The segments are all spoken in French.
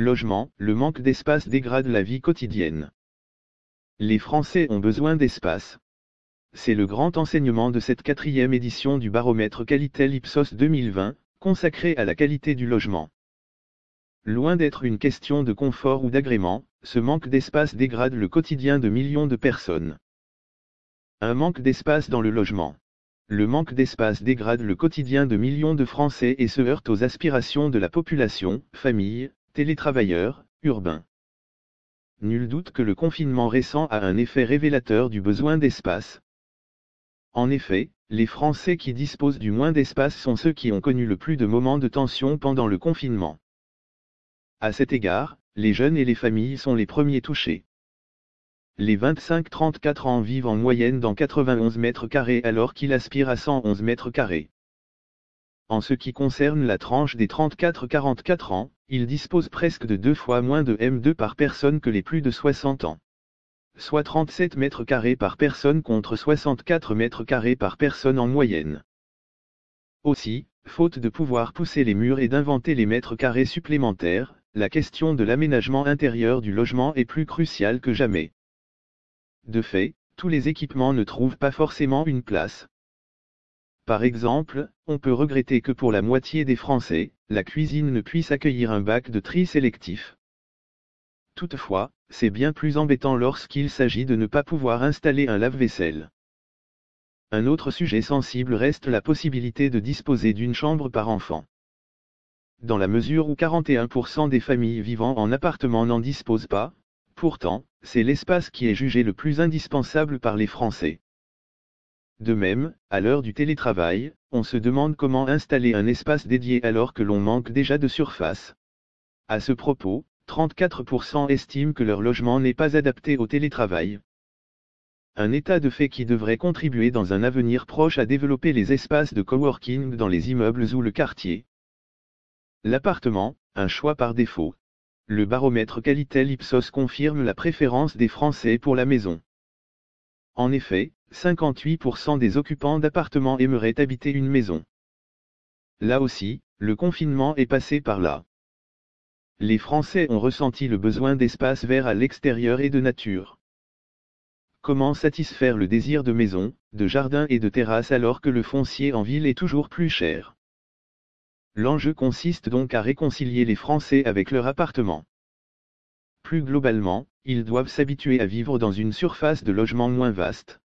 Logement, le manque d'espace dégrade la vie quotidienne. Les Français ont besoin d'espace. C'est le grand enseignement de cette quatrième édition du baromètre Qualitel Ipsos 2020, consacré à la qualité du logement. Loin d'être une question de confort ou d'agrément, ce manque d'espace dégrade le quotidien de millions de personnes. Un manque d'espace dans le logement. Le manque d'espace dégrade le quotidien de millions de Français et se heurte aux aspirations de la population, familles, télétravailleurs, urbains. Nul doute que le confinement récent a un effet révélateur du besoin d'espace. En effet, les Français qui disposent du moins d'espace sont ceux qui ont connu le plus de moments de tension pendant le confinement. À cet égard, les jeunes et les familles sont les premiers touchés. Les 25-34 ans vivent en moyenne dans 91 mètres carrés alors qu'ils aspirent à 111 mètres carrés. En ce qui concerne la tranche des 34-44 ans, ils disposent presque de deux fois moins de M2 par personne que les plus de 60 ans. Soit 37 mètres carrés par personne contre 64 mètres carrés par personne en moyenne. Aussi, faute de pouvoir pousser les murs et d'inventer les mètres carrés supplémentaires, la question de l'aménagement intérieur du logement est plus cruciale que jamais. De fait, tous les équipements ne trouvent pas forcément une place. Par exemple, on peut regretter que pour la moitié des Français, la cuisine ne puisse accueillir un bac de tri sélectif. Toutefois, c'est bien plus embêtant lorsqu'il s'agit de ne pas pouvoir installer un lave-vaisselle. Un autre sujet sensible reste la possibilité de disposer d'une chambre par enfant. Dans la mesure où 41% des familles vivant en appartement n'en disposent pas, pourtant, c'est l'espace qui est jugé le plus indispensable par les Français. De même, à l'heure du télétravail, on se demande comment installer un espace dédié alors que l'on manque déjà de surface. À ce propos, 34% estiment que leur logement n'est pas adapté au télétravail. Un état de fait qui devrait contribuer dans un avenir proche à développer les espaces de coworking dans les immeubles ou le quartier. L'appartement, un choix par défaut. Le baromètre Qualitel Ipsos confirme la préférence des Français pour la maison. En effet, 58% des occupants d'appartements aimeraient habiter une maison. Là aussi, le confinement est passé par là. Les Français ont ressenti le besoin d'espace vert à l'extérieur et de nature. Comment satisfaire le désir de maison, de jardin et de terrasse alors que le foncier en ville est toujours plus cher? L'enjeu consiste donc à réconcilier les Français avec leur appartement. Plus globalement, ils doivent s'habituer à vivre dans une surface de logement moins vaste.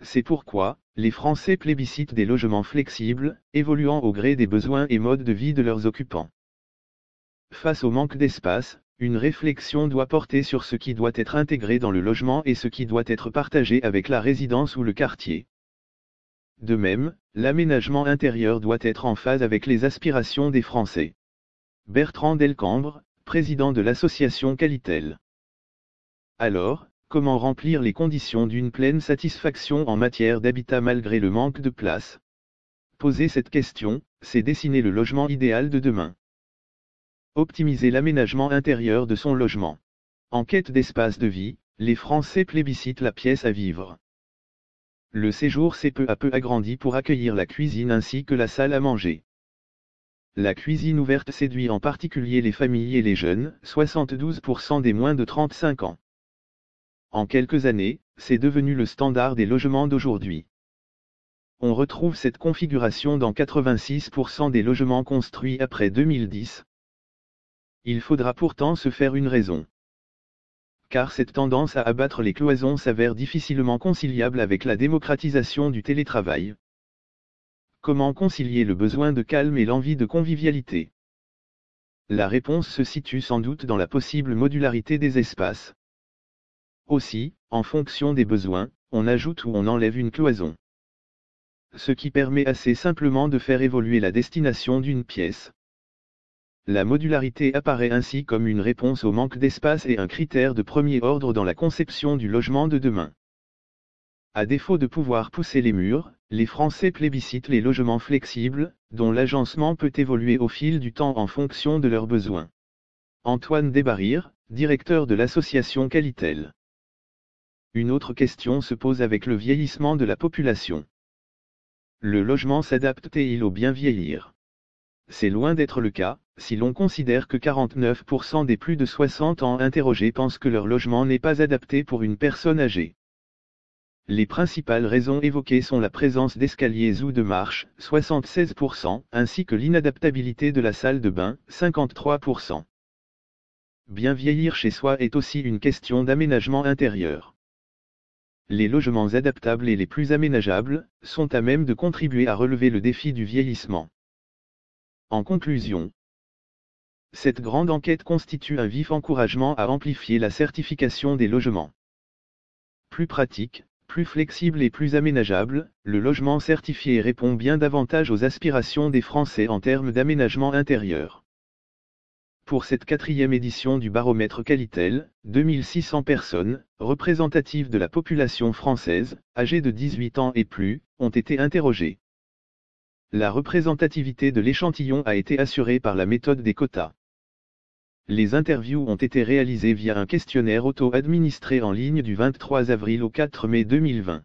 C'est pourquoi, les Français plébiscitent des logements flexibles, évoluant au gré des besoins et modes de vie de leurs occupants. Face au manque d'espace, une réflexion doit porter sur ce qui doit être intégré dans le logement et ce qui doit être partagé avec la résidence ou le quartier. De même, l'aménagement intérieur doit être en phase avec les aspirations des Français. Bertrand Delcambre, président de l'association Qualitel. Alors, comment remplir les conditions d'une pleine satisfaction en matière d'habitat malgré le manque de place? Poser cette question, c'est dessiner le logement idéal de demain. Optimiser l'aménagement intérieur de son logement. En quête d'espace de vie, les Français plébiscitent la pièce à vivre. Le séjour s'est peu à peu agrandi pour accueillir la cuisine ainsi que la salle à manger. La cuisine ouverte séduit en particulier les familles et les jeunes, 72% des moins de 35 ans. En quelques années, c'est devenu le standard des logements d'aujourd'hui. On retrouve cette configuration dans 86% des logements construits après 2010. Il faudra pourtant se faire une raison car cette tendance à abattre les cloisons s'avère difficilement conciliable avec la démocratisation du télétravail. Comment concilier le besoin de calme et l'envie de convivialité? La réponse se situe sans doute dans la possible modularité des espaces. Aussi, en fonction des besoins, on ajoute ou on enlève une cloison. Ce qui permet assez simplement de faire évoluer la destination d'une pièce. La modularité apparaît ainsi comme une réponse au manque d'espace et un critère de premier ordre dans la conception du logement de demain. À défaut de pouvoir pousser les murs, les Français plébiscitent les logements flexibles, dont l'agencement peut évoluer au fil du temps en fonction de leurs besoins. Antoine Desbarrières, directeur de l'association Qualitel. Une autre question se pose avec le vieillissement de la population. Le logement s'adapte-t-il au bien vieillir? C'est loin d'être le cas, si l'on considère que 49% des plus de 60 ans interrogés pensent que leur logement n'est pas adapté pour une personne âgée. Les principales raisons évoquées sont la présence d'escaliers ou de marches, 76%, ainsi que l'inadaptabilité de la salle de bain, 53%. Bien vieillir chez soi est aussi une question d'aménagement intérieur. Les logements adaptables et les plus aménageables, sont à même de contribuer à relever le défi du vieillissement. En conclusion, cette grande enquête constitue un vif encouragement à amplifier la certification des logements. Plus pratique, plus flexible et plus aménageable, le logement certifié répond bien davantage aux aspirations des Français en termes d'aménagement intérieur. Pour cette quatrième édition du baromètre Qualitel, 2600 personnes, représentatives de la population française, âgées de 18 ans et plus, ont été interrogées. La représentativité de l'échantillon a été assurée par la méthode des quotas. Les interviews ont été réalisées via un questionnaire auto-administré en ligne du 23 avril au 4 mai 2020.